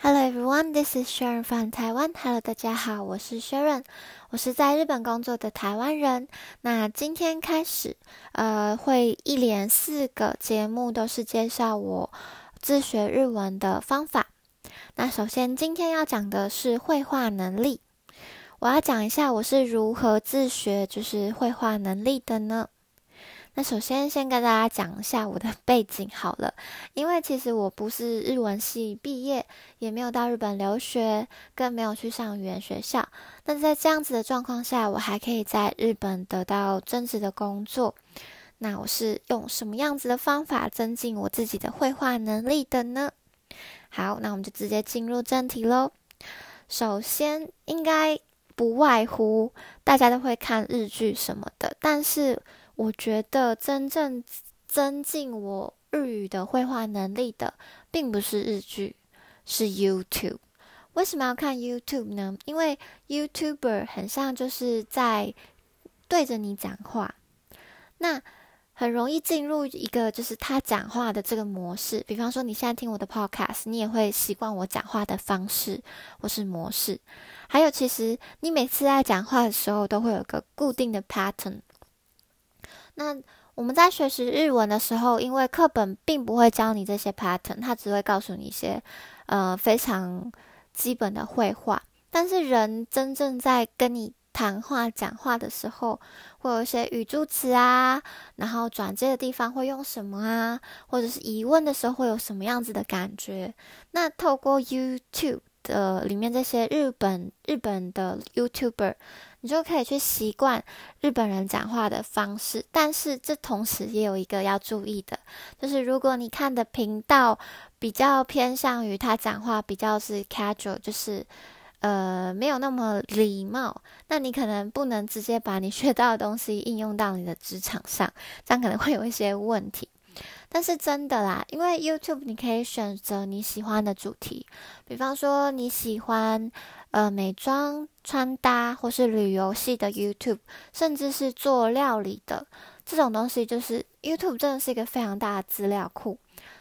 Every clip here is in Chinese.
Hello everyone, this is Sharon from Taiwan. Hello，大家好，我是 Sharon，我是在日本工作的台湾人。那今天开始，呃，会一连四个节目都是介绍我自学日文的方法。那首先今天要讲的是绘画能力，我要讲一下我是如何自学就是绘画能力的呢？那首先，先跟大家讲一下我的背景好了，因为其实我不是日文系毕业，也没有到日本留学，更没有去上语言学校。那在这样子的状况下，我还可以在日本得到真实的工作。那我是用什么样子的方法增进我自己的绘画能力的呢？好，那我们就直接进入正题喽。首先，应该不外乎大家都会看日剧什么的，但是。我觉得真正增进我日语的绘画能力的，并不是日剧，是 YouTube。为什么要看 YouTube 呢？因为 YouTuber 很像就是在对着你讲话，那很容易进入一个就是他讲话的这个模式。比方说，你现在听我的 Podcast，你也会习惯我讲话的方式或是模式。还有，其实你每次在讲话的时候，都会有个固定的 pattern。那我们在学习日文的时候，因为课本并不会教你这些 pattern，它只会告诉你一些呃非常基本的绘画。但是人真正在跟你谈话、讲话的时候，会有一些语助词啊，然后转接的地方会用什么啊，或者是疑问的时候会有什么样子的感觉？那透过 YouTube 的里面这些日本日本的 YouTuber。你就可以去习惯日本人讲话的方式，但是这同时也有一个要注意的，就是如果你看的频道比较偏向于他讲话比较是 casual，就是呃没有那么礼貌，那你可能不能直接把你学到的东西应用到你的职场上，这样可能会有一些问题。但是真的啦，因为 YouTube 你可以选择你喜欢的主题，比方说你喜欢呃美妆穿搭或是旅游系的 YouTube，甚至是做料理的这种东西，就是 YouTube 真的是一个非常大的资料库。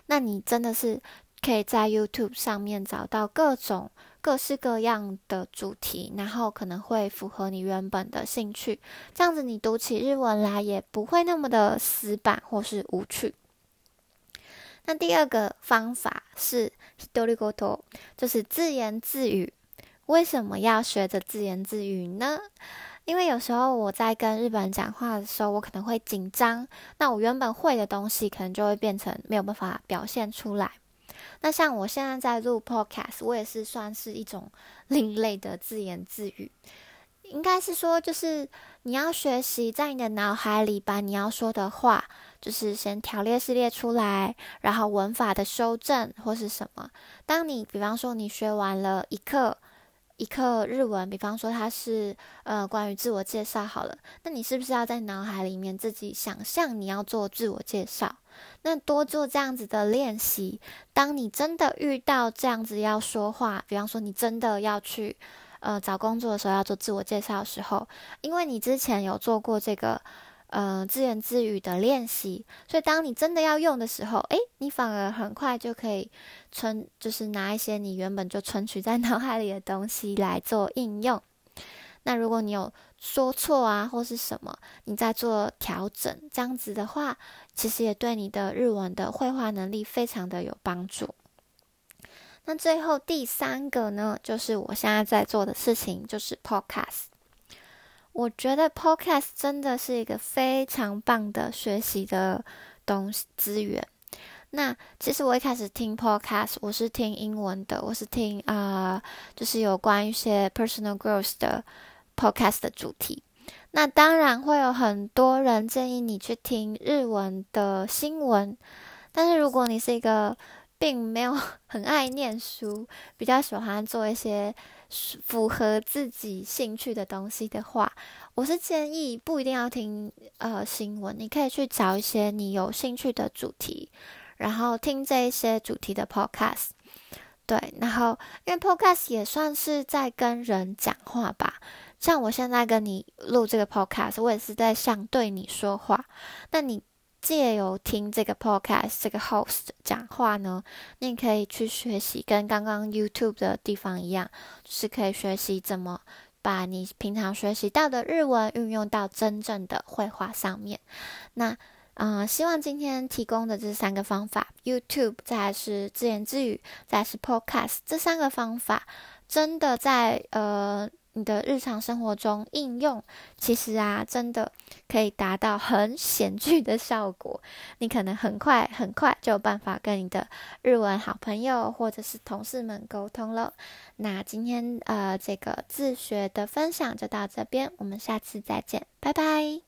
那你真的是可以在 YouTube 上面找到各种各式各样的主题，然后可能会符合你原本的兴趣，这样子你读起日文来也不会那么的死板或是无趣。那第二个方法是 hidorigoto，就是自言自语。为什么要学着自言自语呢？因为有时候我在跟日本人讲话的时候，我可能会紧张，那我原本会的东西可能就会变成没有办法表现出来。那像我现在在录 podcast，我也是算是一种另类的自言自语。应该是说，就是你要学习在你的脑海里把你要说的话，就是先条列式列出来，然后文法的修正或是什么。当你比方说你学完了一课一课日文，比方说它是呃关于自我介绍好了，那你是不是要在脑海里面自己想象你要做自我介绍？那多做这样子的练习，当你真的遇到这样子要说话，比方说你真的要去。呃，找工作的时候要做自我介绍的时候，因为你之前有做过这个呃自言自语的练习，所以当你真的要用的时候，诶，你反而很快就可以存，就是拿一些你原本就存取在脑海里的东西来做应用。那如果你有说错啊，或是什么，你在做调整，这样子的话，其实也对你的日文的绘画能力非常的有帮助。那最后第三个呢，就是我现在在做的事情，就是 Podcast。我觉得 Podcast 真的是一个非常棒的学习的东西资源。那其实我一开始听 Podcast，我是听英文的，我是听啊，就是有关一些 personal growth 的 Podcast 的主题。那当然会有很多人建议你去听日文的新闻，但是如果你是一个并没有 很爱念书，比较喜欢做一些符合自己兴趣的东西的话，我是建议不一定要听呃新闻，你可以去找一些你有兴趣的主题，然后听这一些主题的 podcast。对，然后因为 podcast 也算是在跟人讲话吧，像我现在跟你录这个 podcast，我也是在想对你说话。那你。借由听这个 podcast 这个 host 讲话呢，你可以去学习，跟刚刚 YouTube 的地方一样，是可以学习怎么把你平常学习到的日文运用到真正的绘画上面。那嗯，希望今天提供的这三个方法，YouTube 再是自言自语，再是 podcast 这三个方法，真的在呃。你的日常生活中应用，其实啊，真的可以达到很显著的效果。你可能很快很快就有办法跟你的日文好朋友或者是同事们沟通了。那今天呃，这个自学的分享就到这边，我们下次再见，拜拜。